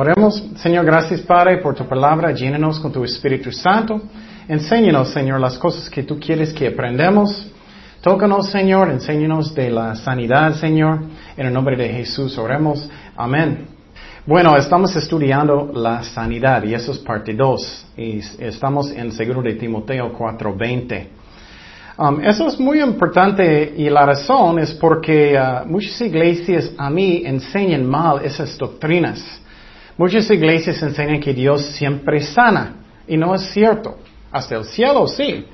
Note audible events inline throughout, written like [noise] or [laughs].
Oremos, Señor, gracias Padre por tu palabra, llénanos con tu Espíritu Santo. Enséñanos, Señor, las cosas que tú quieres que aprendamos. Tócanos, Señor, enséñanos de la sanidad, Señor. En el nombre de Jesús oremos. Amén. Bueno, estamos estudiando la sanidad y eso es parte 2. Y estamos en Seguro de Timoteo 4.20. Um, eso es muy importante y la razón es porque uh, muchas iglesias a mí enseñan mal esas doctrinas. Muchas iglesias enseñan que Dios siempre sana y no es cierto. Hasta el cielo sí,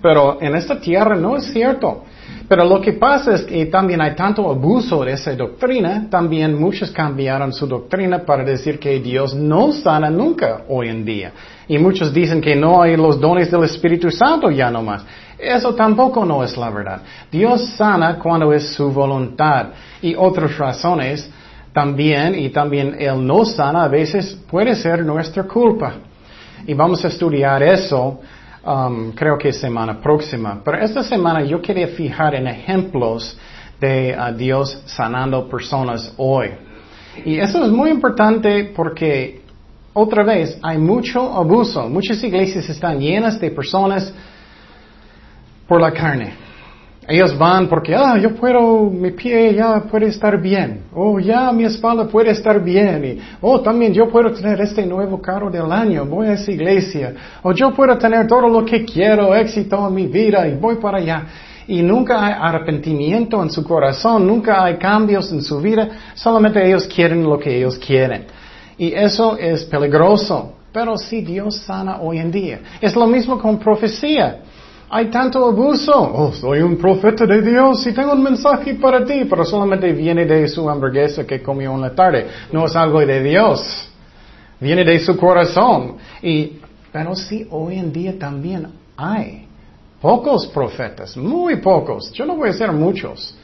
pero en esta tierra no es cierto. Pero lo que pasa es que también hay tanto abuso de esa doctrina, también muchos cambiaron su doctrina para decir que Dios no sana nunca hoy en día. Y muchos dicen que no hay los dones del Espíritu Santo ya no más. Eso tampoco no es la verdad. Dios sana cuando es su voluntad. Y otras razones también, y también Él no sana, a veces puede ser nuestra culpa. Y vamos a estudiar eso, um, creo que semana próxima. Pero esta semana yo quería fijar en ejemplos de uh, Dios sanando personas hoy. Y eso es muy importante porque, otra vez, hay mucho abuso. Muchas iglesias están llenas de personas por la carne. Ellos van porque, ah, yo puedo, mi pie ya puede estar bien. Oh, ya mi espalda puede estar bien. Y, oh, también yo puedo tener este nuevo carro del año. Voy a esa iglesia. O yo puedo tener todo lo que quiero, éxito en mi vida y voy para allá. Y nunca hay arrepentimiento en su corazón, nunca hay cambios en su vida. Solamente ellos quieren lo que ellos quieren. Y eso es peligroso. Pero si Dios sana hoy en día. Es lo mismo con profecía. Hay tanto abuso. Oh, soy un profeta de Dios y tengo un mensaje para ti, pero solamente viene de su hamburguesa que comió en la tarde. No es algo de Dios. Viene de su corazón. Y, pero sí, hoy en día también hay pocos profetas, muy pocos. Yo no voy a ser muchos.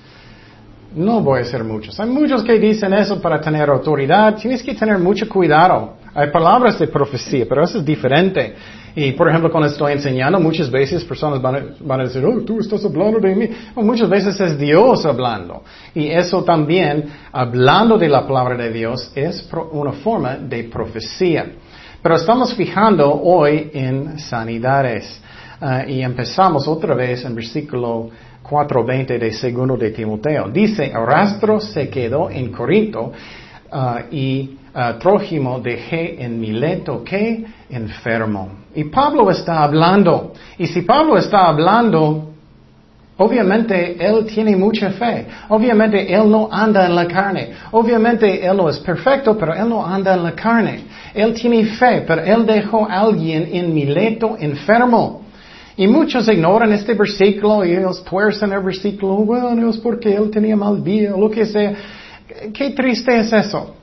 No voy a ser muchos. Hay muchos que dicen eso para tener autoridad. Tienes que tener mucho cuidado. Hay palabras de profecía, pero eso es diferente. Y por ejemplo, cuando estoy enseñando, muchas veces personas van a, decir, oh, tú estás hablando de mí. muchas veces es Dios hablando. Y eso también, hablando de la palabra de Dios, es una forma de profecía. Pero estamos fijando hoy en sanidades. Ah, y empezamos otra vez en versículo 4.20 de segundo de Timoteo. Dice, Arrastro se quedó en Corinto ah, y uh, Trójimo dejé en Mileto que enfermo. Y Pablo está hablando. Y si Pablo está hablando, obviamente él tiene mucha fe. Obviamente él no anda en la carne. Obviamente él no es perfecto, pero él no anda en la carne. Él tiene fe, pero él dejó a alguien en Mileto enfermo. Y muchos ignoran este versículo y ellos tuercen el versículo, bueno, es porque él tenía mal día lo que sea. Qué triste es eso.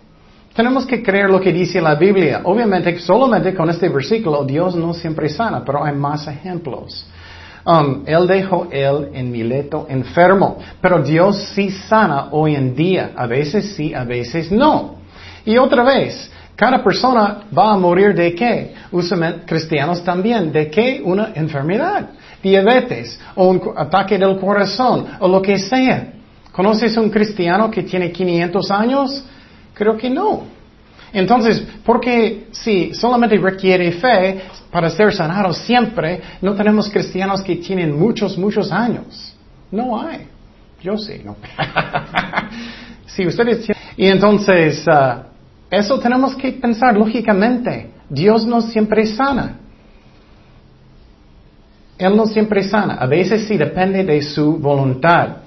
Tenemos que creer lo que dice la Biblia. Obviamente, solamente con este versículo, Dios no siempre sana, pero hay más ejemplos. Um, él dejó él en Mileto enfermo, pero Dios sí sana hoy en día. A veces sí, a veces no. Y otra vez, cada persona va a morir de qué? Usualmente cristianos también. ¿De qué? Una enfermedad. Diabetes, o un ataque del corazón, o lo que sea. ¿Conoces un cristiano que tiene 500 años? Creo que no. Entonces, porque si solamente requiere fe para ser sanado siempre, no tenemos cristianos que tienen muchos, muchos años. No hay. Yo sí, no. [laughs] si ustedes Y entonces, uh, eso tenemos que pensar lógicamente. Dios no siempre sana. Él no siempre sana. A veces sí depende de su voluntad.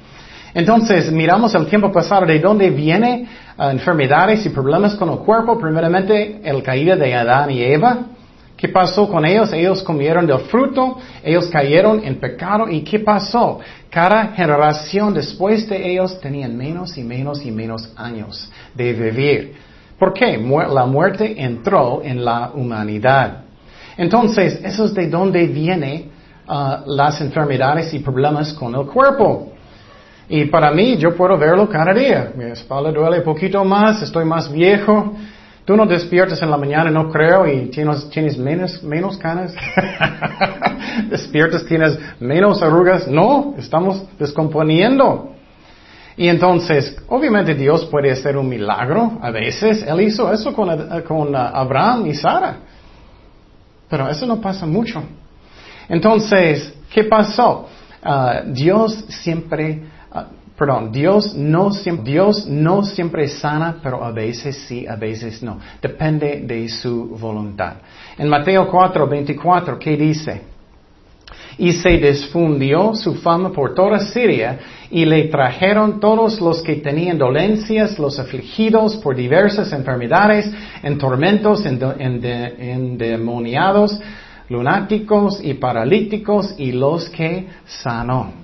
Entonces, miramos el tiempo pasado de dónde vienen uh, enfermedades y problemas con el cuerpo. Primeramente, el caída de Adán y Eva. ¿Qué pasó con ellos? Ellos comieron del fruto, ellos cayeron en pecado. ¿Y qué pasó? Cada generación después de ellos tenían menos y menos y menos años de vivir. ¿Por qué? La muerte entró en la humanidad. Entonces, eso es de dónde vienen uh, las enfermedades y problemas con el cuerpo. Y para mí, yo puedo verlo cada día. Mi espalda duele un poquito más, estoy más viejo. Tú no despiertas en la mañana, no creo, y tienes, tienes menos, menos canas. [laughs] despiertas, tienes menos arrugas. No, estamos descomponiendo. Y entonces, obviamente Dios puede hacer un milagro a veces. Él hizo eso con, con uh, Abraham y Sara. Pero eso no pasa mucho. Entonces, ¿qué pasó? Uh, Dios siempre, uh, perdón, Dios no, Dios no siempre sana, pero a veces sí, a veces no. Depende de su voluntad. En Mateo 4, 24, ¿qué dice? y se difundió su fama por toda Siria y le trajeron todos los que tenían dolencias, los afligidos por diversas enfermedades, en tormentos, endemoniados, lunáticos y paralíticos y los que sanó.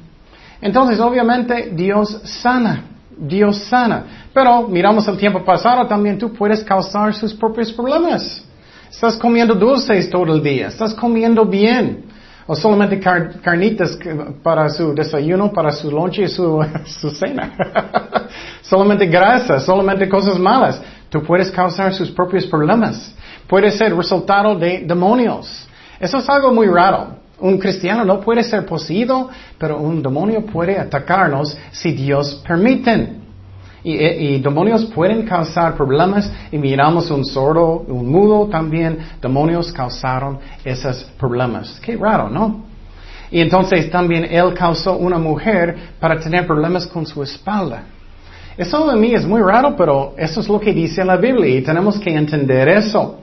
Entonces, obviamente, Dios sana. Dios sana. Pero miramos el tiempo pasado, también tú puedes causar sus propios problemas. Estás comiendo dulces todo el día, estás comiendo bien o solamente carnitas para su desayuno, para su lonche y su, [laughs] su cena. [laughs] solamente grasa, solamente cosas malas. Tú puedes causar sus propios problemas. Puede ser resultado de demonios. Eso es algo muy raro. Un cristiano no puede ser poseído, pero un demonio puede atacarnos si Dios permite. Y, demonios pueden causar problemas y miramos un sordo, un mudo también, demonios causaron esos problemas. Qué raro, ¿no? Y entonces también él causó una mujer para tener problemas con su espalda. Eso de mí es muy raro, pero eso es lo que dice la Biblia y tenemos que entender eso.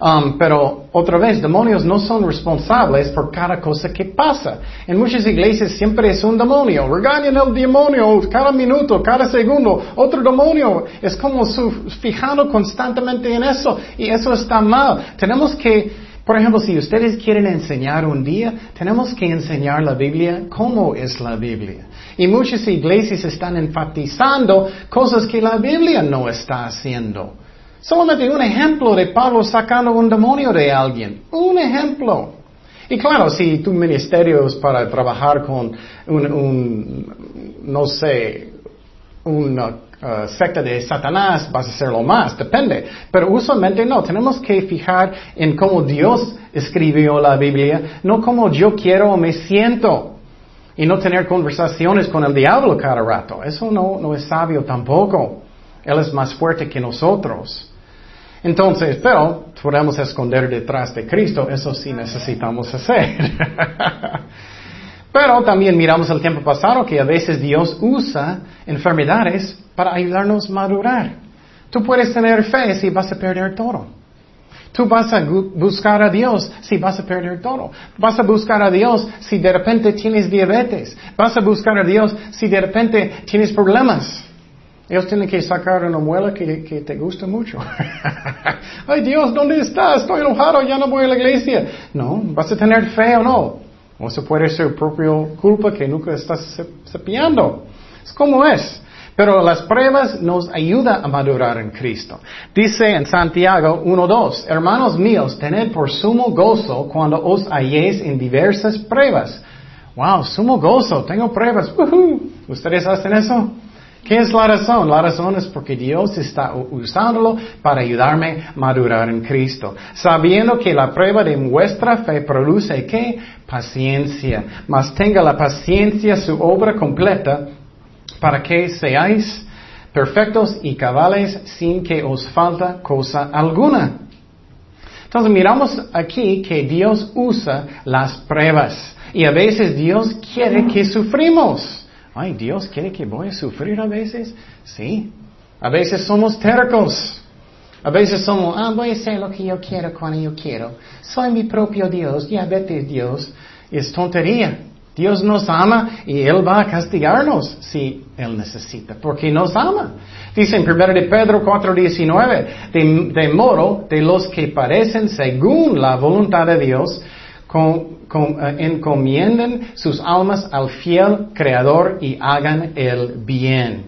Um, pero otra vez, demonios no son responsables por cada cosa que pasa. En muchas iglesias siempre es un demonio. Regañan el demonio cada minuto, cada segundo. Otro demonio. Es como su, fijando constantemente en eso. Y eso está mal. Tenemos que, por ejemplo, si ustedes quieren enseñar un día, tenemos que enseñar la Biblia cómo es la Biblia. Y muchas iglesias están enfatizando cosas que la Biblia no está haciendo. Solamente un ejemplo de Pablo sacando un demonio de alguien. Un ejemplo. Y claro, si tu ministerio es para trabajar con un, no sé, una uh, secta de Satanás, vas a hacerlo más, depende. Pero usualmente no, tenemos que fijar en cómo Dios escribió la Biblia, no como yo quiero o me siento. Y no tener conversaciones con el diablo cada rato. Eso no, no es sabio tampoco. Él es más fuerte que nosotros. Entonces, pero podemos esconder detrás de Cristo, eso sí necesitamos hacer. [laughs] pero también miramos el tiempo pasado que a veces Dios usa enfermedades para ayudarnos a madurar. Tú puedes tener fe si vas a perder todo. Tú vas a buscar a Dios si vas a perder todo. Vas a buscar a Dios si de repente tienes diabetes. Vas a buscar a Dios si de repente tienes problemas. Ellos tienen que sacar una muela que, te gusta mucho. [laughs] Ay Dios, ¿dónde estás? Estoy enojado, ya no voy a la iglesia. No, vas a tener fe o no. O eso puede ser propio culpa que nunca estás cepillando. Es como es. Pero las pruebas nos ayudan a madurar en Cristo. Dice en Santiago 1.2, hermanos míos, tened por sumo gozo cuando os halléis en diversas pruebas. Wow, sumo gozo, tengo pruebas. ¿Ustedes hacen eso? ¿Qué es la razón? La razón es porque Dios está usándolo para ayudarme a madurar en Cristo. Sabiendo que la prueba de vuestra fe produce qué? Paciencia. Mas tenga la paciencia su obra completa para que seáis perfectos y cabales sin que os falta cosa alguna. Entonces miramos aquí que Dios usa las pruebas y a veces Dios quiere que sufrimos. Ay, Dios quiere que voy a sufrir a veces. Sí. A veces somos tercos. A veces somos, ah, voy a hacer lo que yo quiero cuando yo quiero. Soy mi propio Dios, ya vete Dios. Es tontería. Dios nos ama y Él va a castigarnos si Él necesita, porque nos ama. Dice en 1 de Pedro 4:19, de, de modo de los que parecen según la voluntad de Dios, con, eh, encomienden sus almas al fiel Creador y hagan el bien.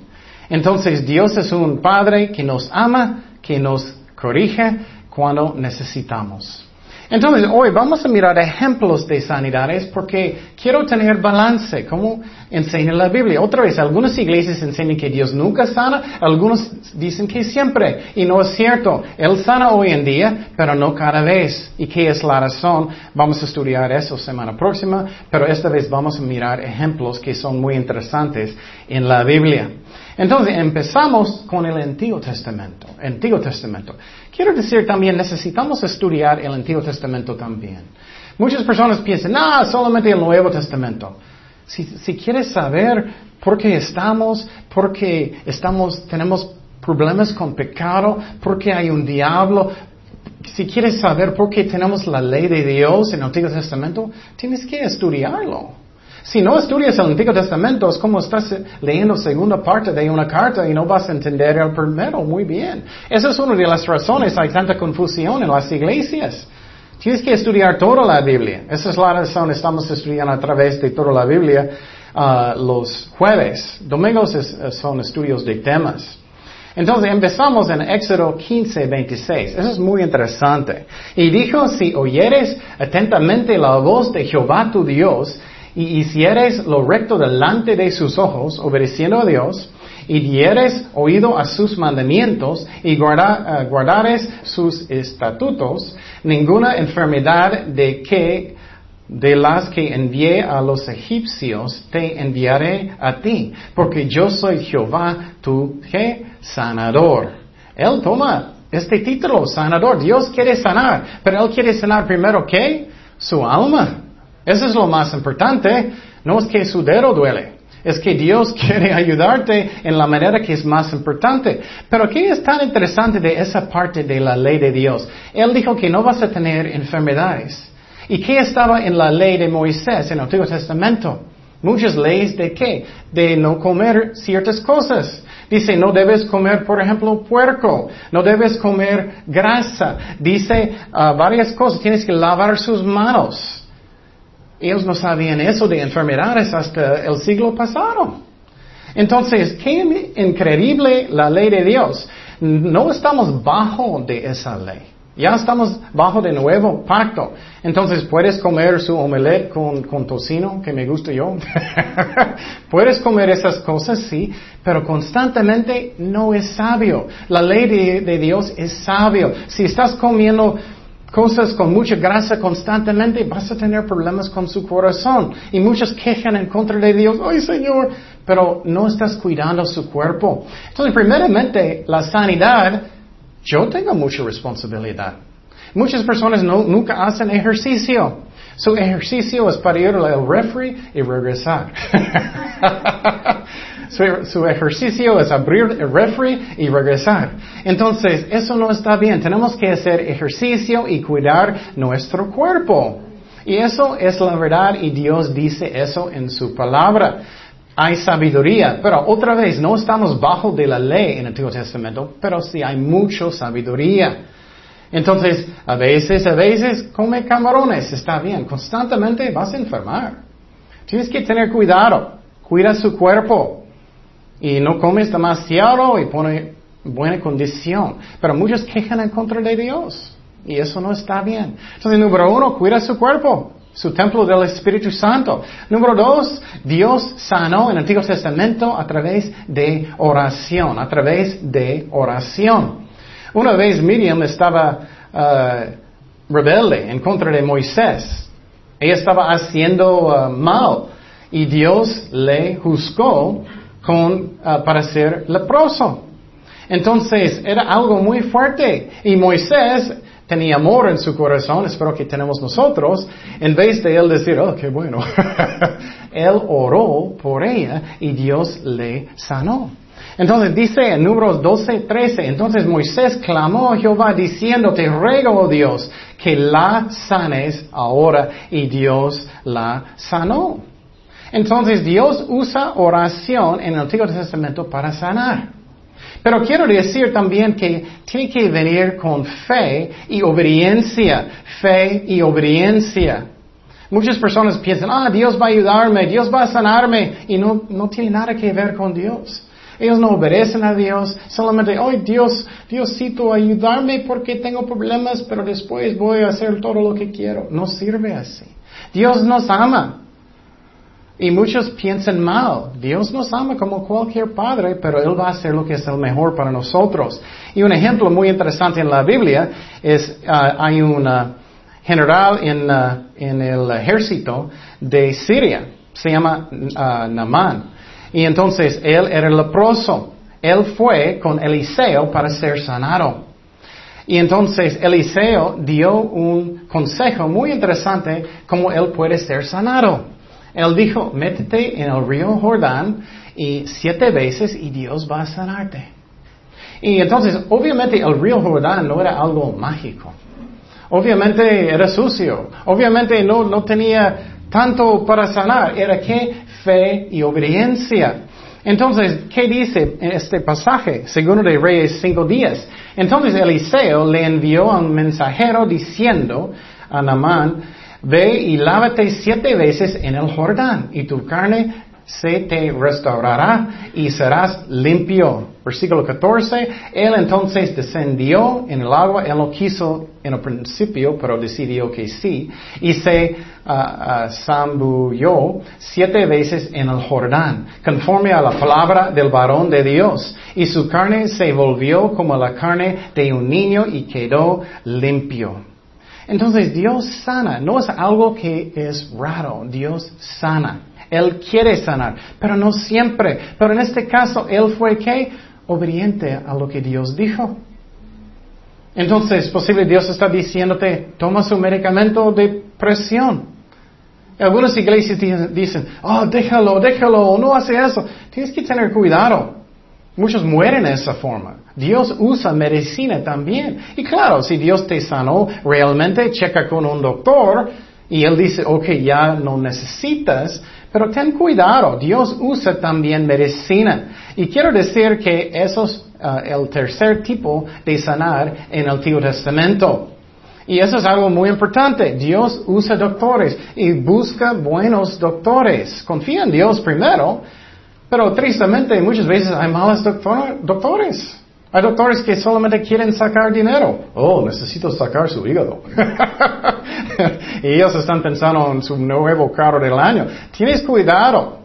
Entonces Dios es un Padre que nos ama, que nos corrige cuando necesitamos. Entonces, hoy vamos a mirar ejemplos de sanidades porque quiero tener balance, como enseña la Biblia. Otra vez, algunas iglesias enseñan que Dios nunca sana, algunos dicen que siempre, y no es cierto. Él sana hoy en día, pero no cada vez. ¿Y qué es la razón? Vamos a estudiar eso semana próxima, pero esta vez vamos a mirar ejemplos que son muy interesantes en la Biblia. Entonces empezamos con el Antiguo Testamento. Antiguo Testamento. Quiero decir también, necesitamos estudiar el Antiguo Testamento también. Muchas personas piensan, no, solamente el Nuevo Testamento. Si, si quieres saber por qué estamos, por qué estamos, tenemos problemas con pecado, por qué hay un diablo, si quieres saber por qué tenemos la ley de Dios en el Antiguo Testamento, tienes que estudiarlo. Si no estudias el Antiguo Testamento, es como estás leyendo segunda parte de una carta y no vas a entender el primero muy bien. Esa es una de las razones hay tanta confusión en las iglesias. Tienes que estudiar toda la Biblia. Esa es la razón estamos estudiando a través de toda la Biblia uh, los jueves. Domingos son estudios de temas. Entonces empezamos en Éxodo 15, 26. Eso es muy interesante. Y dijo, si oyeres atentamente la voz de Jehová tu Dios y hicieres lo recto delante de sus ojos, obedeciendo a Dios, y dieres oído a sus mandamientos y guarda, eh, guardares sus estatutos, ninguna enfermedad de que de las que envié a los egipcios te enviaré a ti, porque yo soy Jehová tu sanador. Él toma este título, sanador. Dios quiere sanar, pero Él quiere sanar primero qué? Su alma. Eso es lo más importante. No es que su dedo duele. Es que Dios [laughs] quiere ayudarte en la manera que es más importante. Pero ¿qué es tan interesante de esa parte de la ley de Dios? Él dijo que no vas a tener enfermedades. ¿Y qué estaba en la ley de Moisés en el Antiguo Testamento? Muchas leyes de qué? De no comer ciertas cosas. Dice, no debes comer, por ejemplo, puerco, no debes comer grasa. Dice ah, varias cosas, tienes que lavar sus manos. Ellos no sabían eso de enfermedades hasta el siglo pasado. Entonces, qué increíble la ley de Dios. No estamos bajo de esa ley. Ya estamos bajo de nuevo pacto. Entonces, ¿puedes comer su omelette con, con tocino, que me gusta yo? [laughs] ¿Puedes comer esas cosas? Sí, pero constantemente no es sabio. La ley de, de Dios es sabio. Si estás comiendo cosas con mucha grasa constantemente, vas a tener problemas con su corazón. Y muchos quejan en contra de Dios, ay Señor, pero no estás cuidando su cuerpo. Entonces, primeramente, la sanidad yo tengo mucha responsabilidad. Muchas personas nunca hacen ejercicio. Su ejercicio es para ir al refri y regresar. [laughs] [laughs] su, ejercicio es abrir el refri y regresar. Entonces, eso no está bien. Tenemos que hacer ejercicio y cuidar nuestro cuerpo. Y eso es la verdad y Dios dice eso en su palabra hay sabiduría, pero otra vez no estamos bajo de la ley en el Antiguo Testamento, pero sí hay mucha sabiduría. Entonces, a veces, a veces come camarones, está bien, constantemente vas a enfermar. Tienes que tener cuidado, cuida su cuerpo y no comes demasiado y pone buena condición. Pero muchos quejan en contra de Dios y eso no está bien. Entonces, número uno, cuida su cuerpo su templo del Espíritu Santo. Número dos, Dios sanó en el Antiguo Testamento a través de oración, a través de oración. Una vez Miriam estaba uh, rebelde en contra de Moisés. Ella estaba haciendo uh, mal y Dios le juzgó con, uh, para ser leproso. Entonces era algo muy fuerte y Moisés tenía amor en su corazón, espero que tenemos nosotros, en vez de él decir, oh, qué bueno, [laughs] él oró por ella y Dios le sanó. Entonces dice en números 12, 13, entonces Moisés clamó a Jehová diciendo, te ruego, oh Dios, que la sanes ahora y Dios la sanó. Entonces Dios usa oración en el Antiguo Testamento para sanar. Pero quiero decir también que tiene que venir con fe y obediencia. Fe y obediencia. Muchas personas piensan, ah, Dios va a ayudarme, Dios va a sanarme, y no, no tiene nada que ver con Dios. Ellos no obedecen a Dios, solamente, oh Dios, Diosito, ayudarme porque tengo problemas, pero después voy a hacer todo lo que quiero. No sirve así. Dios nos ama. Y muchos piensan mal. Dios nos ama como cualquier padre, pero Él va a hacer lo que es el mejor para nosotros. Y un ejemplo muy interesante en la Biblia es, uh, hay un uh, general en, uh, en, el ejército de Siria, se llama Naaman. Y entonces él era leproso. Él fue con Eliseo para ser sanado. Y entonces Eliseo dio un consejo muy interesante cómo él puede ser sanado. Él dijo, métete en el río Jordán y siete veces y Dios va a sanarte. Y entonces, obviamente el río Jordán no era algo mágico. Obviamente era sucio. Obviamente no, no tenía tanto para sanar. Era que fe y obediencia. Entonces, ¿qué dice en este pasaje? Segundo de Reyes cinco días. Entonces Eliseo le envió a un mensajero diciendo a Namán, ve y lávate siete veces en el Jordán y tu carne se te restaurará y serás limpio. Versículo 14, él entonces descendió en el agua, él no quiso en el principio, pero decidió que sí, y se uh, zambulló siete veces en el Jordán, conforme a la palabra del varón de Dios, y su carne se volvió como la carne de un niño y quedó limpio. Entonces Dios sana, no es algo que es raro, Dios sana. Él quiere sanar, pero no siempre. Pero en este caso, Él fue que obediente a lo que Dios dijo. Entonces, posible Dios está diciéndote, toma su medicamento de presión. Algunas iglesias dicen, oh, déjalo, déjalo, no hace eso. Tienes que tener cuidado. Muchos mueren de esa forma. Dios usa medicina también. Y claro, si Dios te sanó realmente, checa con un doctor y él dice, ok, ya no necesitas, pero ten cuidado, Dios usa también medicina. Y quiero decir que eso es uh, el tercer tipo de sanar en el Antiguo Testamento. Y eso es algo muy importante. Dios usa doctores y busca buenos doctores. Confía en Dios primero, pero tristemente muchas veces hay malos doctores. Hay doctores que solamente quieren sacar dinero. Oh, necesito sacar su hígado. [laughs] y ellos están pensando en su nuevo carro del año. Tienes cuidado.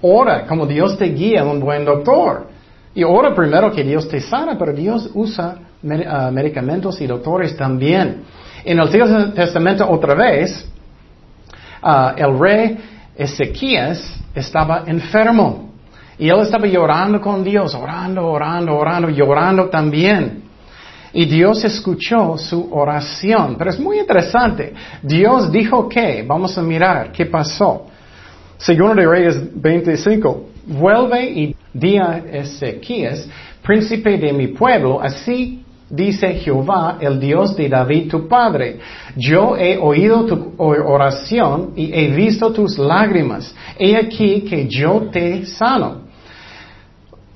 Ora como Dios te guía un buen doctor. Y ora primero que Dios te sana, pero Dios usa ah, medicamentos y doctores también. En el Antiguo Testamento otra vez, ah, el rey Ezequías estaba enfermo. Y él estaba llorando con Dios, orando, orando, orando, llorando también. Y Dios escuchó su oración. Pero es muy interesante. Dios dijo que, vamos a mirar qué pasó. Segundo de Reyes 25, vuelve y di a Ezequías, príncipe de mi pueblo, así dice Jehová, el Dios de David tu padre. Yo he oído tu oración y he visto tus lágrimas. He aquí que yo te sano.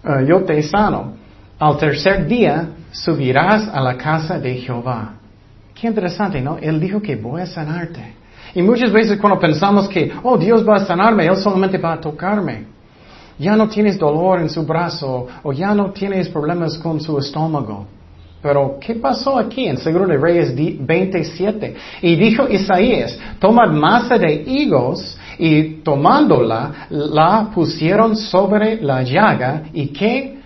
Eh, yo te sano. Al tercer día subirás a la casa de Jehová. Qué interesante, ¿no? Él dijo que voy a sanarte. Y muchas veces cuando pensamos que, oh, Dios va a sanarme, Él solamente va a tocarme. Ya no tienes dolor en su brazo o ya no tienes problemas con su estómago. Pero, ¿qué pasó aquí en Seguro de Reyes 27? Y dijo Isaías, tomad masa de higos y tomándola, la pusieron sobre la llaga y que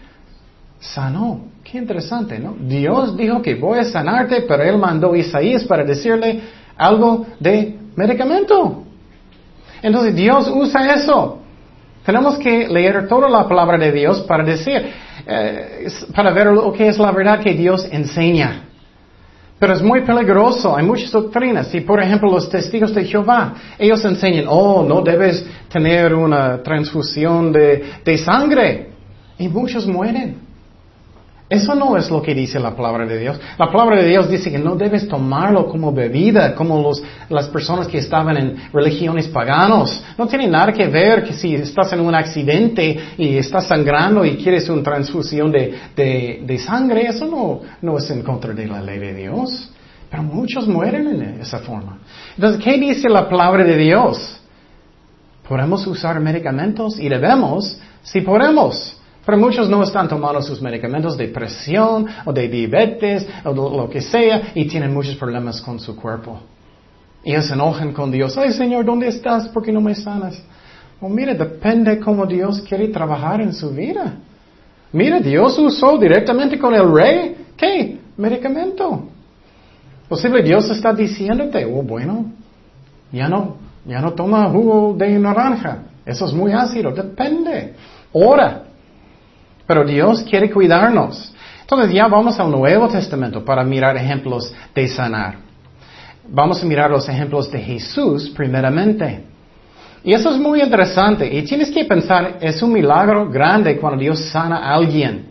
sanó. Qué interesante, ¿no? Dios dijo que voy a sanarte, pero él mandó a Isaías para decirle algo de medicamento. Entonces Dios usa eso. Tenemos que leer toda la palabra de Dios para decir, eh, para ver lo que es la verdad que Dios enseña. Pero es muy peligroso, hay muchas doctrinas. Y por ejemplo, los testigos de Jehová, ellos enseñan, oh, no debes tener una transfusión de sangre. Y muchos mueren. Eso no es lo que dice la palabra de Dios. La palabra de Dios dice que no debes tomarlo como bebida, como las personas que estaban en religiones paganos. No tiene nada que ver que si estás en un accidente y estás sangrando y quieres una transfusión de, de, de sangre, eso no, no es en contra de la ley de Dios. Pero muchos mueren en esa forma. Entonces, ¿qué dice la palabra de Dios? ¿Podemos usar medicamentos? Y debemos, si podemos. Pero muchos no están tomando sus medicamentos de presión o de diabetes o lo que sea y tienen muchos problemas con su cuerpo. Y se enojan con Dios. Ay Señor, ¿dónde estás? ¿Por qué no me sanas? Oh, mira, depende cómo Dios quiere trabajar en su vida. Mira, Dios usó directamente con el rey. ¿Qué? Medicamento. Posible Dios está diciéndote, oh bueno, ya no, ya no toma jugo de naranja. Eso es muy ácido. Depende. Ora. Pero Dios quiere cuidarnos. Entonces ya vamos al Nuevo Testamento para mirar ejemplos de sanar. Vamos a mirar los ejemplos de Jesús primeramente. Y eso es muy interesante. Y tienes que pensar, es un milagro grande cuando Dios sana a alguien.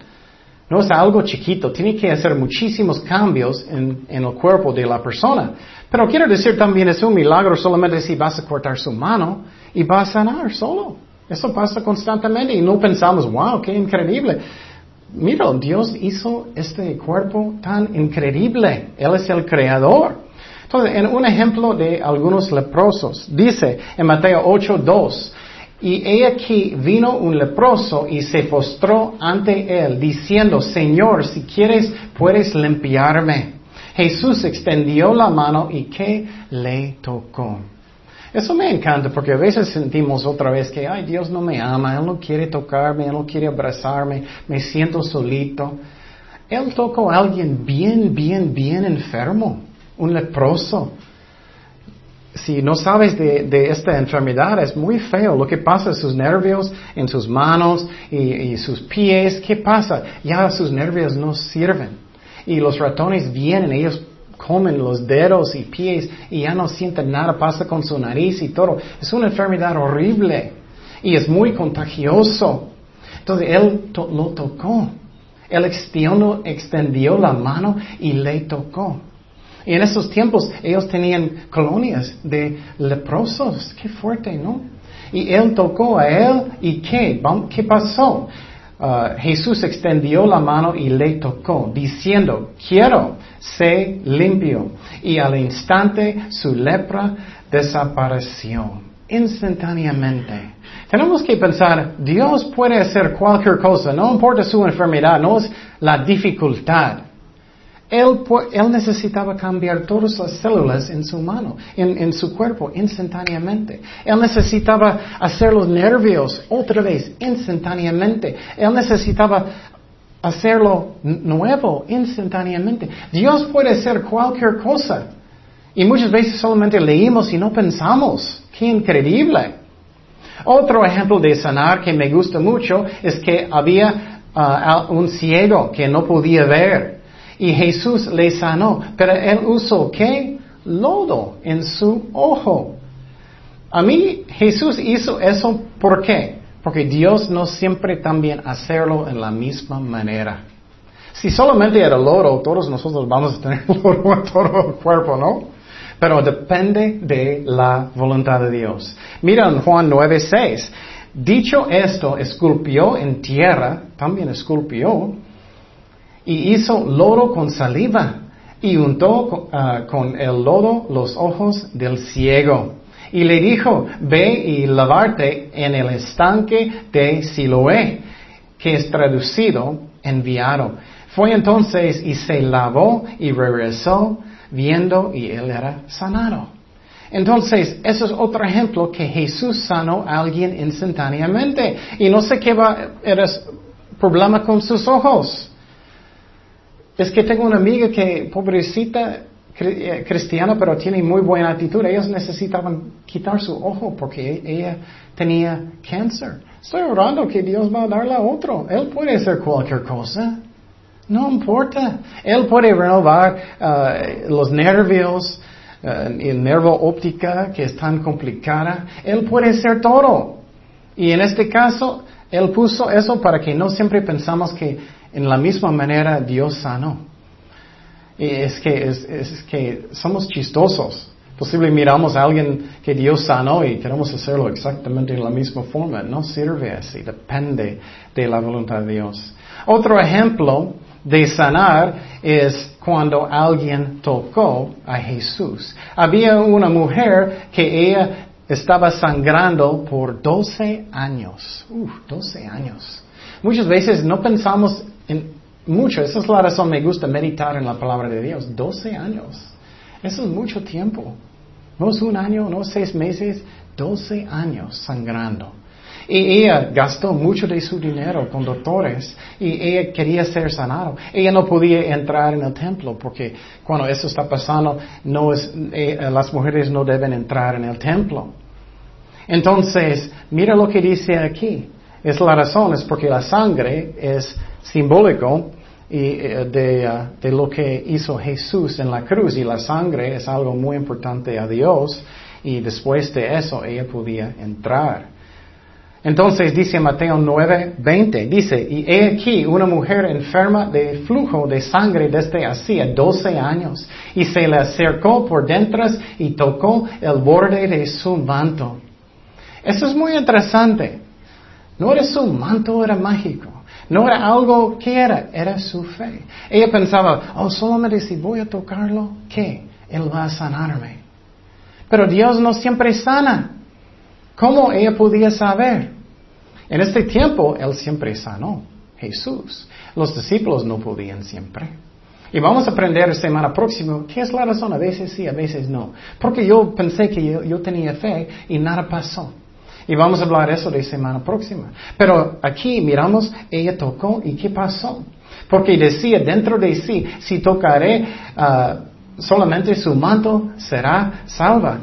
No es algo chiquito, tiene que hacer muchísimos cambios en, en, el cuerpo de la persona. Pero quiero decir también es un milagro solamente si vas a cortar su mano y va a sanar solo. Eso pasa constantemente y no pensamos, wow, qué increíble. Mira, Dios hizo este cuerpo tan increíble. Él es el creador. Entonces, en un ejemplo de algunos leprosos, dice en Mateo 8:2, y he aquí vino un leproso y se postró ante él, diciendo, Señor, si quieres, puedes limpiarme. Jesús extendió la mano y que le tocó. Eso me encanta porque a veces sentimos otra vez que, ay, Dios no me ama, Él no quiere tocarme, Él no quiere abrazarme, me siento solito. Él tocó a alguien bien, bien, bien enfermo, un leproso si no sabes de, esta enfermedad, es muy feo. Lo que pasa en sus nervios, en sus manos y, sus pies, ¿qué pasa? Ya sus nervios no sirven. Y los ratones vienen, ellos comen los dedos y pies y ya no sienten nada, pasa con su nariz y todo. Es una enfermedad horrible y es muy contagioso. Entonces él lo tocó. Él extendió la mano y le tocó. Y en esos tiempos ellos tenían colonias de leprosos. Qué fuerte, ¿no? Y él tocó a él y ¿qué? ¿Qué pasó? Uh, Jesús extendió la mano y le tocó, diciendo, quiero, sé limpio. Y al instante su lepra desapareció instantáneamente. Tenemos que pensar, Dios puede hacer cualquier cosa, no importa su enfermedad, no es la dificultad. Él, necesitaba cambiar todas las células en su mano, en, su cuerpo, instantáneamente. Él necesitaba hacer los nervios otra vez, instantáneamente. Él necesitaba hacerlo nuevo, instantáneamente. Dios puede hacer cualquier cosa. Y muchas veces solamente leímos y no pensamos. ¡Qué increíble! Otro ejemplo de sanar que me gusta mucho es que había ah, un ciego que no podía ver. Y Jesús le sanó, pero él usó qué? Lodo en su ojo. A mí Jesús hizo eso ¿por qué? Porque Dios no siempre también hacerlo en la misma manera. Si solamente era lodo, todos nosotros vamos a tener [laughs] lodo en todo el cuerpo, ¿no? Pero depende de la voluntad de Dios. Mira en Juan 9:6. Dicho esto, esculpió en tierra, también esculpió, y hizo lodo con saliva y untó ah, con el lodo los ojos del ciego. Y le dijo, ve y lavarte en el estanque de Siloé, que es traducido enviado. Fue entonces y se lavó y regresó viendo y él era sanado. Entonces, eso es otro ejemplo que Jesús sanó a alguien instantáneamente. Y no sé qué va, era problema con sus ojos. Es que tengo una amiga que, pobrecita, eh, cristiana, pero tiene muy buena actitud. Ellos necesitaban quitar su ojo porque ella tenía cáncer. Estoy orando que Dios va a darle a otro. Él puede hacer cualquier cosa. No importa. Él puede renovar uh, los nervios, uh, el nervo óptica que es tan complicada. Él puede hacer todo. Y en este caso, Él puso eso para que no siempre pensamos que en la misma manera Dios sanó. Y es que, es, que somos chistosos. Posible miramos a alguien que Dios sanó y queremos hacerlo exactamente en la misma forma. No sirve así, depende de la voluntad de Dios. Otro ejemplo de sanar es cuando alguien tocó a Jesús. Había una mujer que ella estaba sangrando por 12 años. Uf, 12 años. Muchas veces no pensamos en mucho, esa es la razón me gusta meditar en la palabra de Dios. 12 años. Eso es mucho tiempo. No es un año, no es seis meses, 12 años sangrando. Y ella gastó mucho de su dinero con doctores y ella quería ser sanado. Ella no podía entrar en el templo porque cuando eso está pasando, no es, eh, las mujeres no deben entrar en el templo. Entonces, mira lo que dice aquí. Es la razón, es porque la sangre es simbólico eh, de, uh, de, lo que hizo Jesús en la cruz y la sangre es algo muy importante a Dios y después de eso ella podía entrar. Entonces dice Mateo 9, 20, dice, y he aquí una mujer enferma de flujo de sangre desde hacía 12 años, y se le acercó por dentro y tocó el borde de su manto. Eso es muy interesante. No era su manto, era mágico. No era algo que era, era su fe. Ella pensaba, oh, solamente si voy a tocarlo, ¿qué? Él va a sanarme. Pero Dios no siempre sana. ¿Cómo ella podía saber? En este tiempo, Él siempre sanó. Jesús. Los discípulos no podían siempre. Y vamos a aprender semana próxima qué es la razón. A veces sí, a veces no. Porque yo pensé que yo tenía fe y nada pasó. Y vamos a hablar eso de semana próxima. Pero aquí miramos, ella tocó y ¿qué pasó? Porque decía dentro de sí, si tocaré ah, solamente su manto, será salva.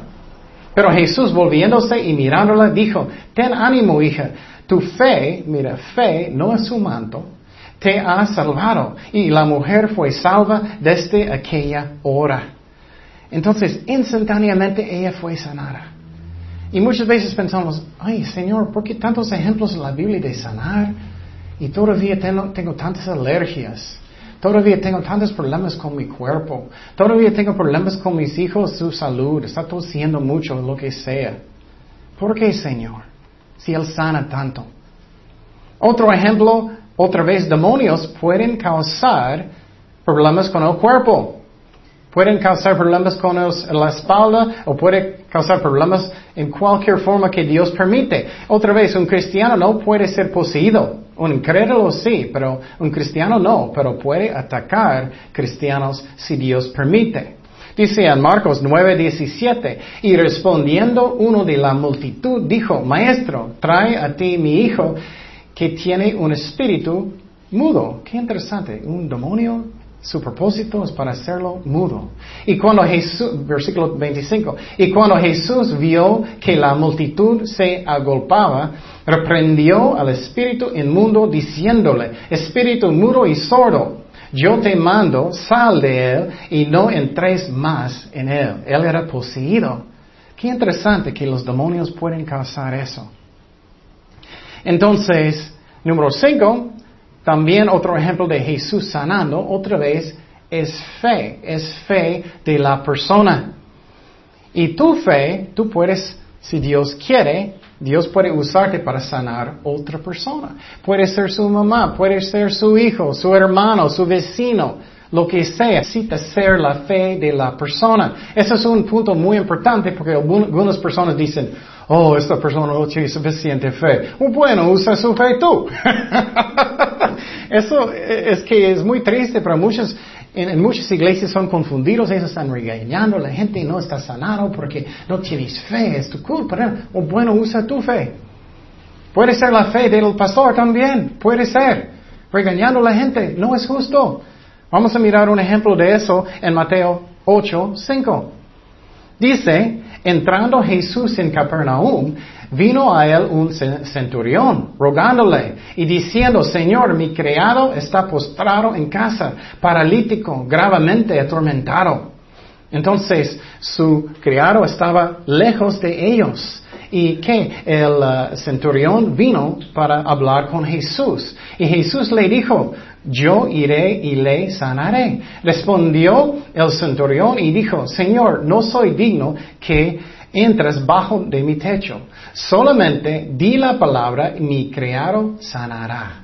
Pero Jesús volviéndose y mirándola dijo, ten ánimo hija, tu fe, mira, fe no es su manto, te ha salvado. Y la mujer fue salva desde aquella hora. Entonces, instantáneamente ella fue sanada. Y muchas veces pensamos, ay Señor, ¿por qué tantos ejemplos en la Biblia de sanar? Y todavía tengo, tantas alergias. Todavía tengo tantos problemas con mi cuerpo. Todavía tengo problemas con mis hijos, su salud. Está tosiendo mucho, lo que sea. ¿Por qué, Señor? Si Él sana tanto. Otro ejemplo, otra vez, demonios pueden causar problemas con el cuerpo. Pueden causar problemas con la espalda o puede causar problemas en cualquier forma que Dios permite. Otra vez, un cristiano no puede ser poseído. Un incrédulo sí, pero un cristiano no, pero puede atacar cristianos si Dios permite. Dice en Marcos 9:17, y respondiendo uno de la multitud dijo, Maestro, trae a ti mi hijo que tiene un espíritu mudo. Qué interesante, un demonio su propósito es para hacerlo mudo. Y cuando Jesús, versículo 25, y cuando Jesús vio que la multitud se agolpaba, reprendió al espíritu inmundo diciéndole, espíritu mudo y sordo, yo te mando, sal de él y no entres más en él. Él era poseído. Qué interesante que los demonios pueden causar eso. Entonces, número 5, también otro ejemplo de Jesús sanando, otra vez, es fe, es fe de la persona. Y tu fe, tú puedes, si Dios quiere, Dios puede usarte para sanar otra persona. Puede ser su mamá, puede ser su hijo, su hermano, su vecino, lo que sea. Necesita ser la fe de la persona. Ese es un punto muy importante porque algunas personas dicen, oh, esta persona no tiene suficiente fe. Bueno, usa su fe tú. [laughs] Eso es que es muy triste para muchos. En, muchas iglesias son confundidos, ellos están regañando, la gente no está sanado porque no tienes fe, es tu culpa. O bueno, usa tu fe. Puede ser la fe del pastor también, puede ser. Regañando a la gente, no es justo. Vamos a mirar un ejemplo de eso en Mateo 8, 5. Dice, entrando Jesús en Capernaum, vino a él un centurión, rogándole y diciendo, Señor, mi criado está postrado en casa, paralítico, gravemente atormentado. Entonces su criado estaba lejos de ellos. Y que el uh, centurión vino para hablar con Jesús. Y Jesús le dijo, yo iré y le sanaré. Respondió el centurión y dijo, Señor, no soy digno que entras bajo de mi techo. Solamente di la palabra y mi criado sanará.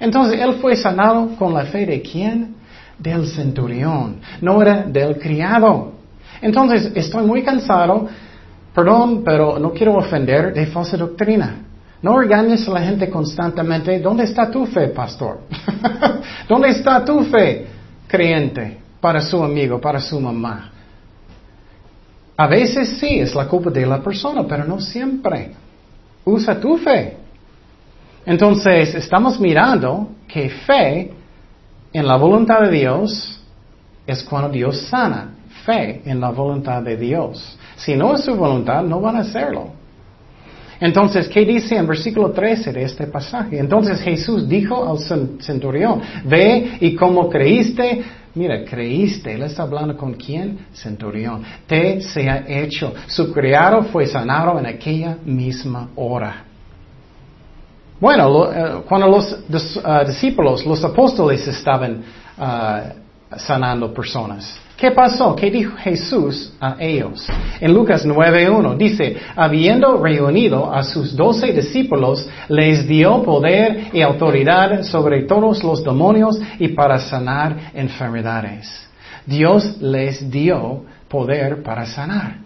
Entonces él fue sanado con la fe de quién? Del centurión, no era del criado. Entonces estoy muy cansado, perdón, pero no quiero ofender de falsa doctrina. No regañes a la gente constantemente. ¿Dónde está tu fe, pastor? [laughs] ¿Dónde está tu fe, creyente, para su amigo, para su mamá? A veces sí, es la culpa de la persona, pero no siempre. Usa tu fe. Entonces, estamos mirando que fe en la voluntad de Dios es cuando Dios sana. Fe en la voluntad de Dios. Si no es su voluntad, no van a hacerlo. Entonces, ¿qué dice en versículo 13 de este pasaje? Entonces Jesús dijo al centurión, ve y como creíste, mira, creíste, él está hablando con quién? Centurión, te se ha hecho. Su criado fue sanado en aquella misma hora. Bueno, eh, cuando los uh, discípulos, los apóstoles estaban uh, sanando personas, ¿Qué pasó? ¿Qué dijo Jesús a ellos? En Lucas 9.1 dice, habiendo reunido a sus doce discípulos, les dio poder y autoridad sobre todos los demonios y para sanar enfermedades. Dios les dio poder para sanar.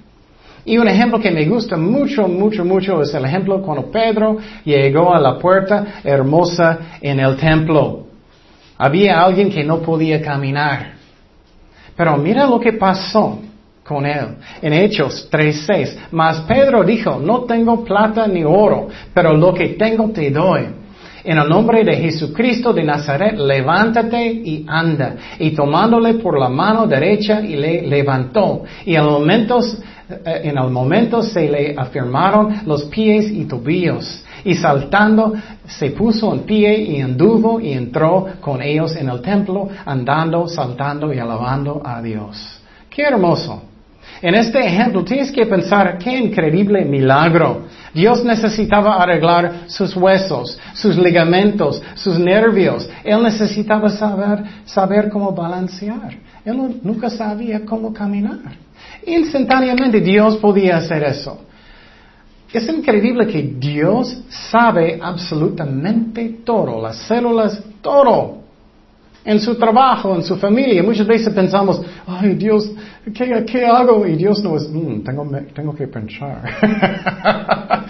Y un ejemplo que me gusta mucho, mucho, mucho es el ejemplo cuando Pedro llegó a la puerta hermosa en el templo. Había alguien que no podía caminar. Pero mira lo que pasó con él. En Hechos 3.6, mas Pedro dijo, no tengo plata ni oro, pero lo que tengo te doy. En el nombre de Jesucristo de Nazaret, levántate y anda. Y tomándole por la mano derecha y le levantó. Y en, momentos, eh, en el momento se le afirmaron los pies y tobillos. Y saltando, se puso en pie y anduvo y entró con ellos en el templo, andando, saltando y alabando a Dios. Qué hermoso. En este ejemplo tienes que pensar qué increíble milagro. Dios necesitaba arreglar sus huesos, sus ligamentos, sus nervios. Él necesitaba saber, saber cómo balancear. Él nunca sabía cómo caminar. Instantáneamente Dios podía hacer eso. Es increíble que Dios sabe absolutamente todo, las células, todo. En su trabajo, en su familia. Muchas veces pensamos, ay Dios, ¿qué, hago? Y Dios no es, mm, tengo, tengo que pensar. [laughs]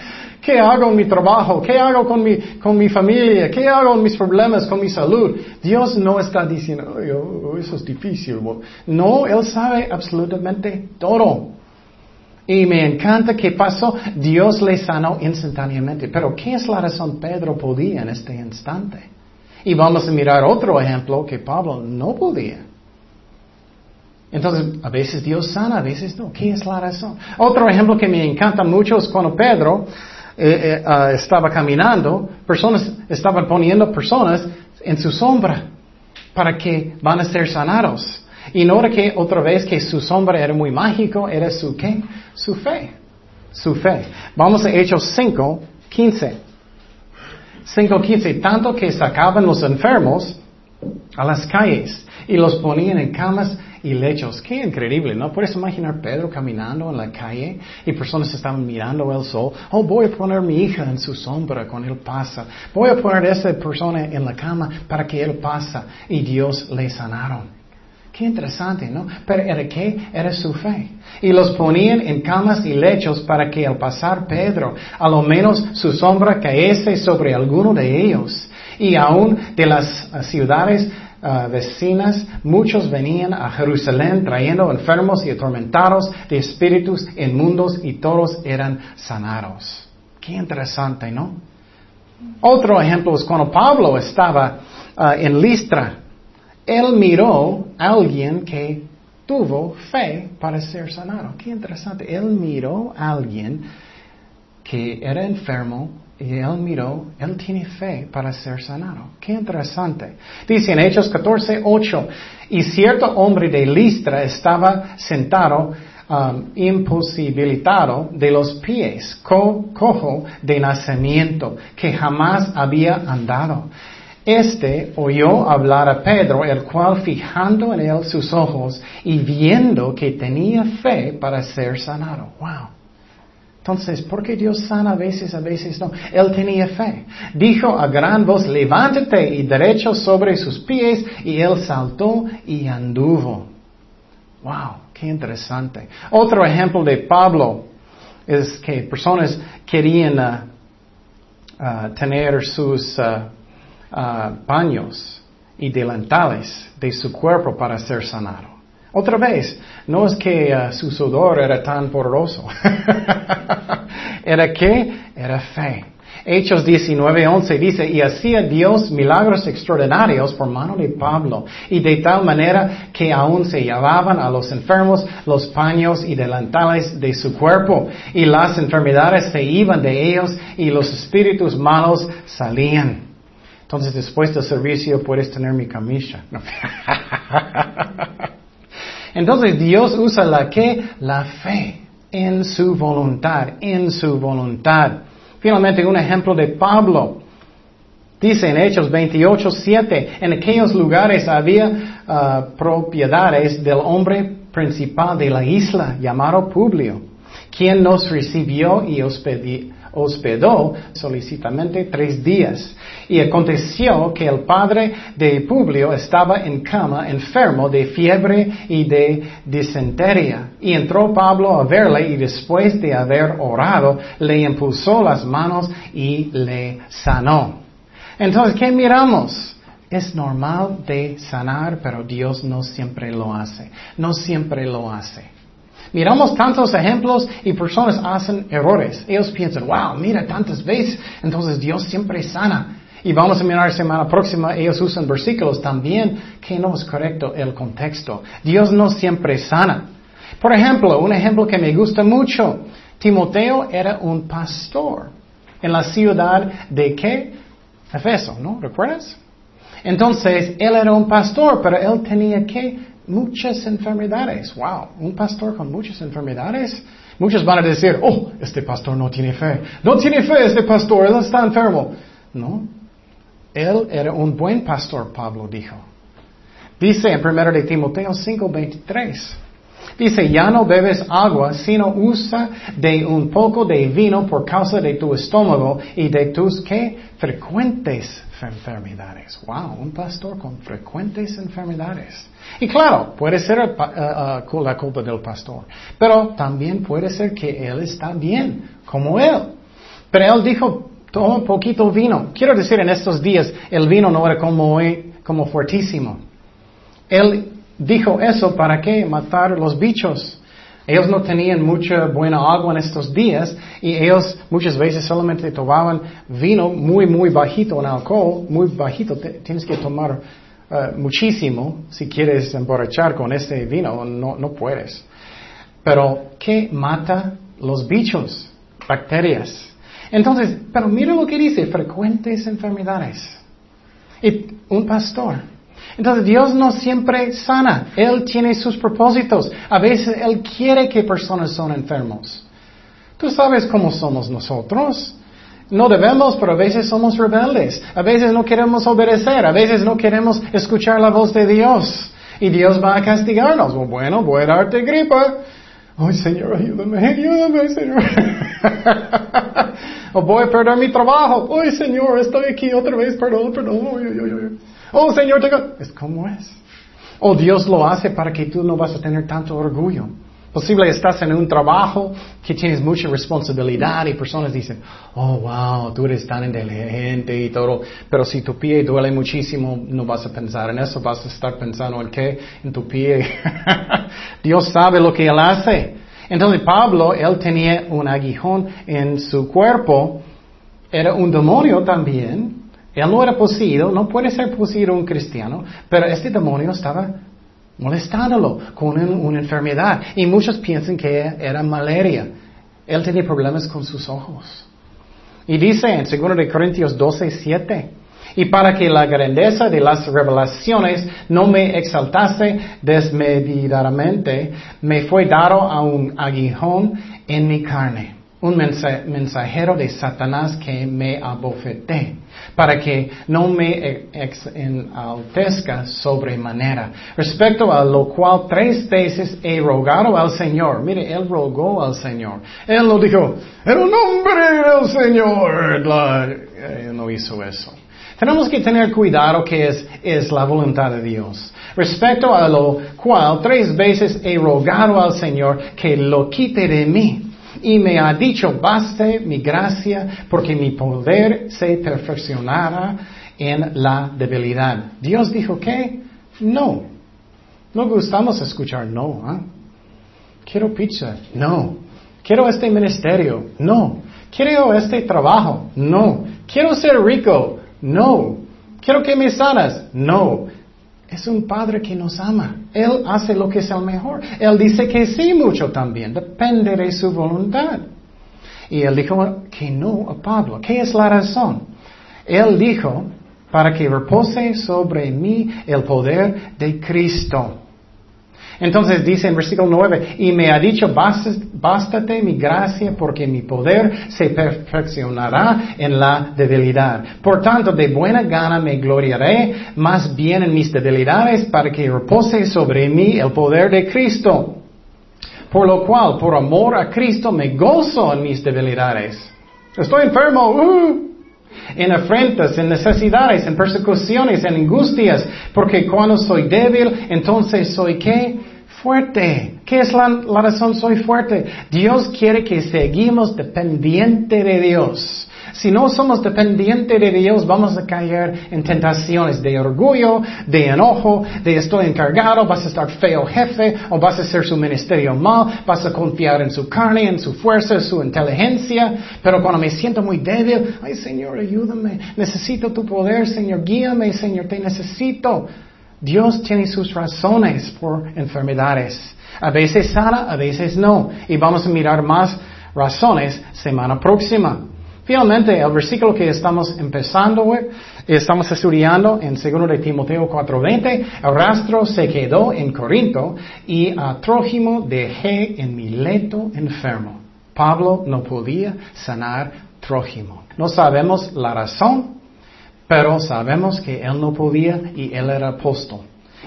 ¿Qué hago en mi trabajo? ¿Qué hago con mi, con mi familia? ¿Qué hago en mis problemas con mi salud? Dios no está diciendo, oh, eso es difícil. No, Él sabe absolutamente todo. Y me encanta que pasó, Dios le sanó instantáneamente. Pero ¿qué es la razón Pedro podía en este instante? Y vamos a mirar otro ejemplo que Pablo no podía. Entonces, a veces Dios sana, a veces no. ¿Qué es la razón? Otro ejemplo que me encanta mucho es cuando Pedro eh, eh, ah, estaba caminando, personas estaban poniendo personas en su sombra para que van a ser sanados. Y nota que otra vez que su sombra era muy mágico, era su qué? Su fe. Su fe. Vamos a Hechos 5, 15. 5, 15. Tanto que sacaban los enfermos a las calles y los ponían en camas y lechos. Qué increíble, ¿no? Puedes imaginar Pedro caminando en la calle y personas estaban mirando el sol. Oh, voy a poner mi hija en su sombra cuando él pasa. Voy a poner a esa persona en la cama para que él pasa. Y Dios le sanaron. Qué interesante, ¿no? Pero ¿era qué? Era su fe. Y los ponían en camas y lechos para que al pasar Pedro, a lo menos su sombra caese sobre alguno de ellos. Y aún de las ciudades ah, vecinas, muchos venían a Jerusalén trayendo enfermos y atormentados de espíritus inmundos y todos eran sanados. Qué interesante, ¿no? Otro ejemplo es cuando Pablo estaba ah, en Listra él miró a alguien que tuvo fe para ser sanado. Qué interesante. Él miró a alguien que era enfermo y él miró, él tiene fe para ser sanado. Qué interesante. Dice en Hechos 14, 8, y cierto hombre de Listra estaba sentado um, imposibilitado de los pies, cojo de nacimiento, que jamás había andado. Este oyó hablar a Pedro, el cual fijando en él sus ojos y viendo que tenía fe para ser sanado. Wow. Entonces, ¿por qué Dios sana a veces, a veces no? Él tenía fe. Dijo a gran voz, levántate y derecho sobre sus pies, y él saltó y anduvo. Wow, qué interesante. Otro ejemplo de Pablo es que personas querían uh, uh, tener sus uh, paños y delantales de su cuerpo para ser sanado. Otra vez, no es que uh, su sudor era tan poderoso, [laughs] era que era fe. Hechos 19:11 dice, y hacía Dios milagros extraordinarios por mano de Pablo, y de tal manera que aún se llevaban a los enfermos los paños y delantales de su cuerpo, y las enfermedades se iban de ellos, y los espíritus malos salían. Entonces después del servicio puedes tener mi camisa. [laughs] Entonces Dios usa la que? La fe en su voluntad, en su voluntad. Finalmente, un ejemplo de Pablo. Dice en Hechos 28, 7, en aquellos lugares había ah, propiedades del hombre principal de la isla, llamado Publio, quien nos recibió y hospedó hospedó solicitamente tres días. Y aconteció que el padre de Publio estaba en cama, enfermo de fiebre y de disentería. Y entró Pablo a verle y después de haber orado, le impulsó las manos y le sanó. Entonces, ¿qué miramos? Es normal de sanar, pero Dios no siempre lo hace. No siempre lo hace. Miramos tantos ejemplos y personas hacen errores. Ellos piensan, wow, mira tantas veces, entonces Dios siempre sana. Y vamos a mirar semana próxima, ellos usan versículos también que no es correcto el contexto. Dios no siempre sana. Por ejemplo, un ejemplo que me gusta mucho. Timoteo era un pastor en la ciudad de qué? Efeso, ¿no? ¿Recuerdas? Entonces, él era un pastor, pero él tenía que muchas enfermedades. Wow, un pastor con muchas enfermedades. Muchos van a decir, oh, este pastor no tiene fe. No tiene fe este pastor, él está enfermo. No, él era un buen pastor, Pablo dijo. Dice en 1 de Timoteo 5:23. Dice, ya no bebes agua, sino usa de un poco de vino por causa de tu estómago y de tus, ¿qué? Frecuentes enfermedades. Wow, un pastor con frecuentes enfermedades. Y claro, puede ser uh, la culpa del pastor, pero también puede ser que él está bien, como él. Pero él dijo, toma un poquito vino. Quiero decir, en estos días el vino no era como como fuertísimo. Él dijo eso para qué? Matar los bichos. Ellos no tenían mucha buena agua en estos días y ellos muchas veces solamente tomaban vino muy, muy bajito en alcohol, muy bajito. tienes que tomar eh, muchísimo si quieres emborrachar con este vino, no, no puedes. Pero, ¿qué mata los bichos? Bacterias. Entonces, pero mira lo que dice, frecuentes enfermedades. Y un pastor entonces Dios no siempre sana. Él tiene sus propósitos. A veces Él quiere que personas son enfermos. Tú sabes cómo somos nosotros. No debemos, pero a veces somos rebeldes. A veces no queremos obedecer. A veces no queremos escuchar la voz de Dios. Y Dios va a castigarnos. Bueno, voy a darte gripa. Ay, Señor, ayúdame, ayúdame, Señor. [laughs] o voy a perder mi trabajo. Ay, Señor, estoy aquí otra vez, perdón, perdón. Oh Señor, es como es. O Dios lo hace para que tú no vas a tener tanto orgullo. Posible estás en un trabajo que tienes mucha responsabilidad y personas dicen, oh wow, tú eres tan inteligente y todo, pero si tu pie duele muchísimo, no vas a pensar en eso, vas a estar pensando en qué, en tu pie. [laughs] Dios sabe lo que Él hace. Entonces Pablo, él tenía un aguijón en su cuerpo, era un demonio también, él no era poseído, no puede ser poseído un cristiano, pero este demonio estaba molestándolo con una enfermedad. Y muchos piensan que era malaria. Él tenía problemas con sus ojos. Y dice en 2 de Corintios 12, 7, y para que la grandeza de las revelaciones no me exaltase desmedidamente, me fue dado a un aguijón en mi carne un mensajero de Satanás que me abofeté, para que no me enaltezca sobremanera. Respecto a lo cual tres veces he rogado al Señor. Mire, él rogó al Señor. Él lo dijo, en el nombre del Señor. él no hizo eso. Tenemos que tener cuidado que es, es la voluntad de Dios. Respecto a lo cual tres veces he rogado al Señor que lo quite de mí y me ha dicho, baste mi gracia porque mi poder se perfeccionará en la debilidad. Dios dijo que no. No gustamos escuchar no. ¿ah? Quiero pizza. No. Quiero este ministerio. No. Quiero este trabajo. No. Quiero ser rico. No. Quiero que me sanas. No. Es un padre que nos ama. Él hace lo que es el mejor. Él dice que sí mucho también. Depende de su voluntad. Y él dijo que no a Pablo. ¿Qué es la razón? Él dijo, para que repose sobre mí el poder de Cristo. Entonces dice en versículo 9, y me ha dicho, bástate mi gracia porque mi poder se perfeccionará en la debilidad. Por tanto, de buena gana me gloriaré más bien en mis debilidades para que repose sobre mí el poder de Cristo. Por lo cual, por amor a Cristo, me gozo en mis debilidades. Estoy enfermo, uh, en afrentas, en necesidades, en persecuciones, en angustias, porque cuando soy débil, entonces soy qué? Fuerte. ¿Qué es la, la razón soy fuerte? Dios quiere que seguimos dependiente de Dios. Si no somos dependientes de Dios, vamos a caer en tentaciones de orgullo, de enojo, de estoy encargado, vas a estar feo jefe, o vas a hacer su ministerio mal, vas a confiar en su carne, en su fuerza, su inteligencia. Pero cuando me siento muy débil, ay Señor, ayúdame, necesito tu poder, Señor, guíame, Señor, te necesito. Dios tiene sus razones por enfermedades. A veces sana, a veces no. Y vamos a mirar más razones semana próxima. Finalmente, el versículo que estamos empezando, estamos estudiando en 2 de Timoteo 4:20, el rastro se quedó en Corinto y a Trójimo dejé en mi leto enfermo. Pablo no podía sanar Trójimo. No sabemos la razón, pero sabemos que él no podía y él era apóstol.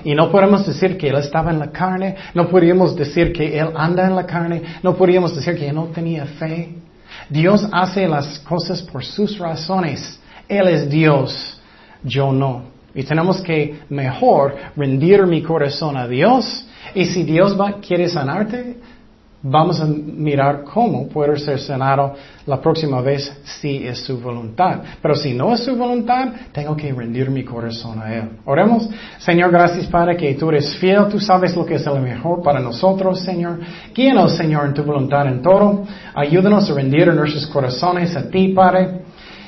Y no podemos decir que él estaba en la carne, no podríamos decir que él anda en la carne, no podríamos decir que él no tenía fe. Dios hace las cosas por sus razones. Él es Dios, yo no. Y tenemos que mejor rendir mi corazón a Dios. Y si Dios va, quiere sanarte, Vamos a mirar cómo puede ser sanado la próxima vez si es su voluntad. Pero si no es su voluntad, tengo que rendir mi corazón a Él. Oremos. Señor, gracias Padre que tú eres fiel, tú sabes lo que es lo mejor para nosotros, Señor. Guíanos, Señor, en tu voluntad en todo. Ayúdanos a rendir nuestros corazones a ti, Padre.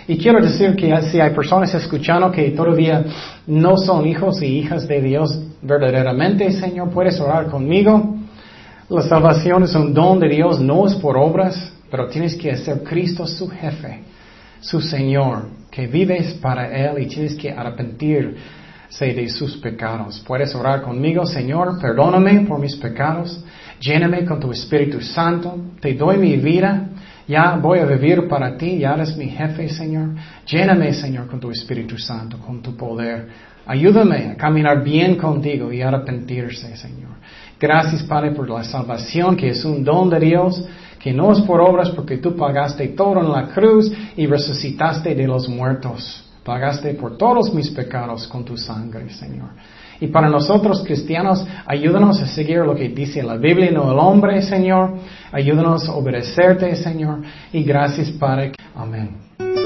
Y quiero decir que si hay personas escuchando que todavía no son hijos y hijas de Dios verdaderamente, Señor, puedes orar conmigo. La salvación es un don de Dios, no es por obras, pero tienes que hacer Cristo su jefe, su Señor, que vives para Él y tienes que arrepentirse de sus pecados. Puedes orar conmigo, Señor, perdóname por mis pecados, lléname con tu Espíritu Santo, te doy mi vida, ya voy a vivir para ti, ya eres mi jefe, Señor. Lléname, Señor, con tu Espíritu Santo, con tu poder. Ayúdame a caminar bien contigo y arrepentirse, Señor. Gracias, Padre, por la salvación, que es un don de Dios, que no es por obras, porque tú pagaste todo en la cruz y resucitaste de los muertos. Pagaste por todos mis pecados con tu sangre, Señor. Y para nosotros cristianos, ayúdanos a seguir lo que dice la Biblia, no el hombre, Señor. Ayúdanos a obedecerte, Señor. Y gracias, Padre. Amén.